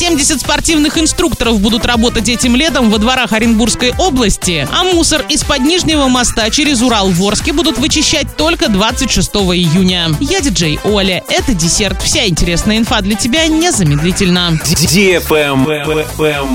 70 спортивных инструкторов будут работать этим летом во дворах Оренбургской области, а мусор из-под Нижнего моста через Урал в Орске будут вычищать только 26 июня. Я диджей Оля. Это десерт. Вся интересная инфа для тебя незамедлительно.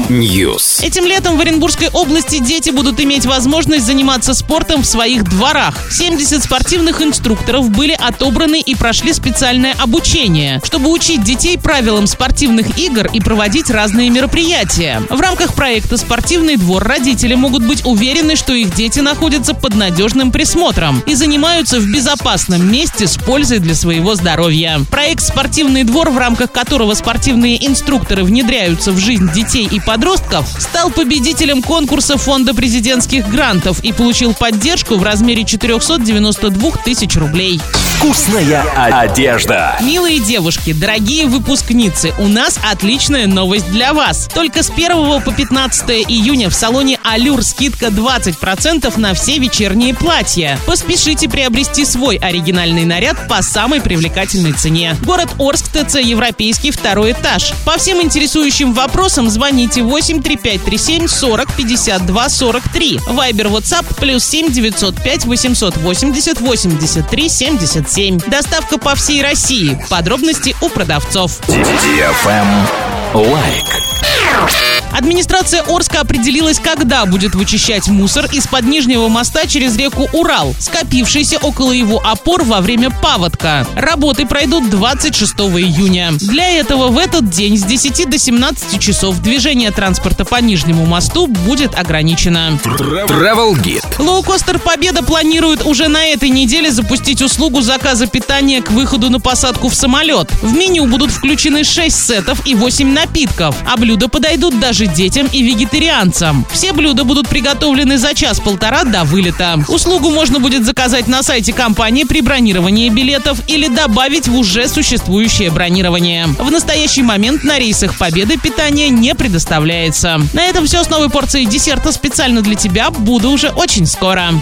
News. Этим летом в Оренбургской области дети будут иметь возможность заниматься спортом в своих дворах. 70 спортивных инструкторов были отобраны и прошли специальное обучение, чтобы учить детей правилам спортивных игр и проводить разные мероприятия. В рамках проекта «Спортивный двор» родители могут быть уверены, что их дети находятся под надежным присмотром и занимаются в безопасном месте с пользой для своего здоровья. Проект «Спортивный двор», в рамках которого спортивные инструкторы внедряются в жизнь детей и подростков, стал победителем конкурса Фонда президентских грантов и получил поддержку в размере 492 тысяч рублей. Вкусная одежда. Милые девушки, дорогие выпускницы, у нас отличная новость для вас. Только с 1 по 15 июня в салоне Алюр скидка 20% на все вечерние платья. Поспешите приобрести свой оригинальный наряд по самой привлекательной цене. Город Орск, ТЦ Европейский, второй этаж. По всем интересующим вопросам звоните 83537 40 52 43. Вайбер, WhatsApp плюс 7 905 880 83 77. Доставка по всей России. Подробности у продавцов. Лайк. Администрация Орска определилась, когда будет вычищать мусор из-под Нижнего моста через реку Урал, скопившийся около его опор во время паводка. Работы пройдут 26 июня. Для этого в этот день с 10 до 17 часов движение транспорта по Нижнему мосту будет ограничено. Travel Guide. Лоукостер «Победа» планирует уже на этой неделе запустить услугу заказа питания к выходу на посадку в самолет. В меню будут включены 6 сетов и 8 напитков, а блюда подойдут даже детям и вегетарианцам. Все блюда будут приготовлены за час-полтора до вылета. Услугу можно будет заказать на сайте компании при бронировании билетов или добавить в уже существующее бронирование. В настоящий момент на рейсах «Победы» питание не предоставляется. На этом все с новой порцией десерта специально для тебя. Буду уже очень скоро.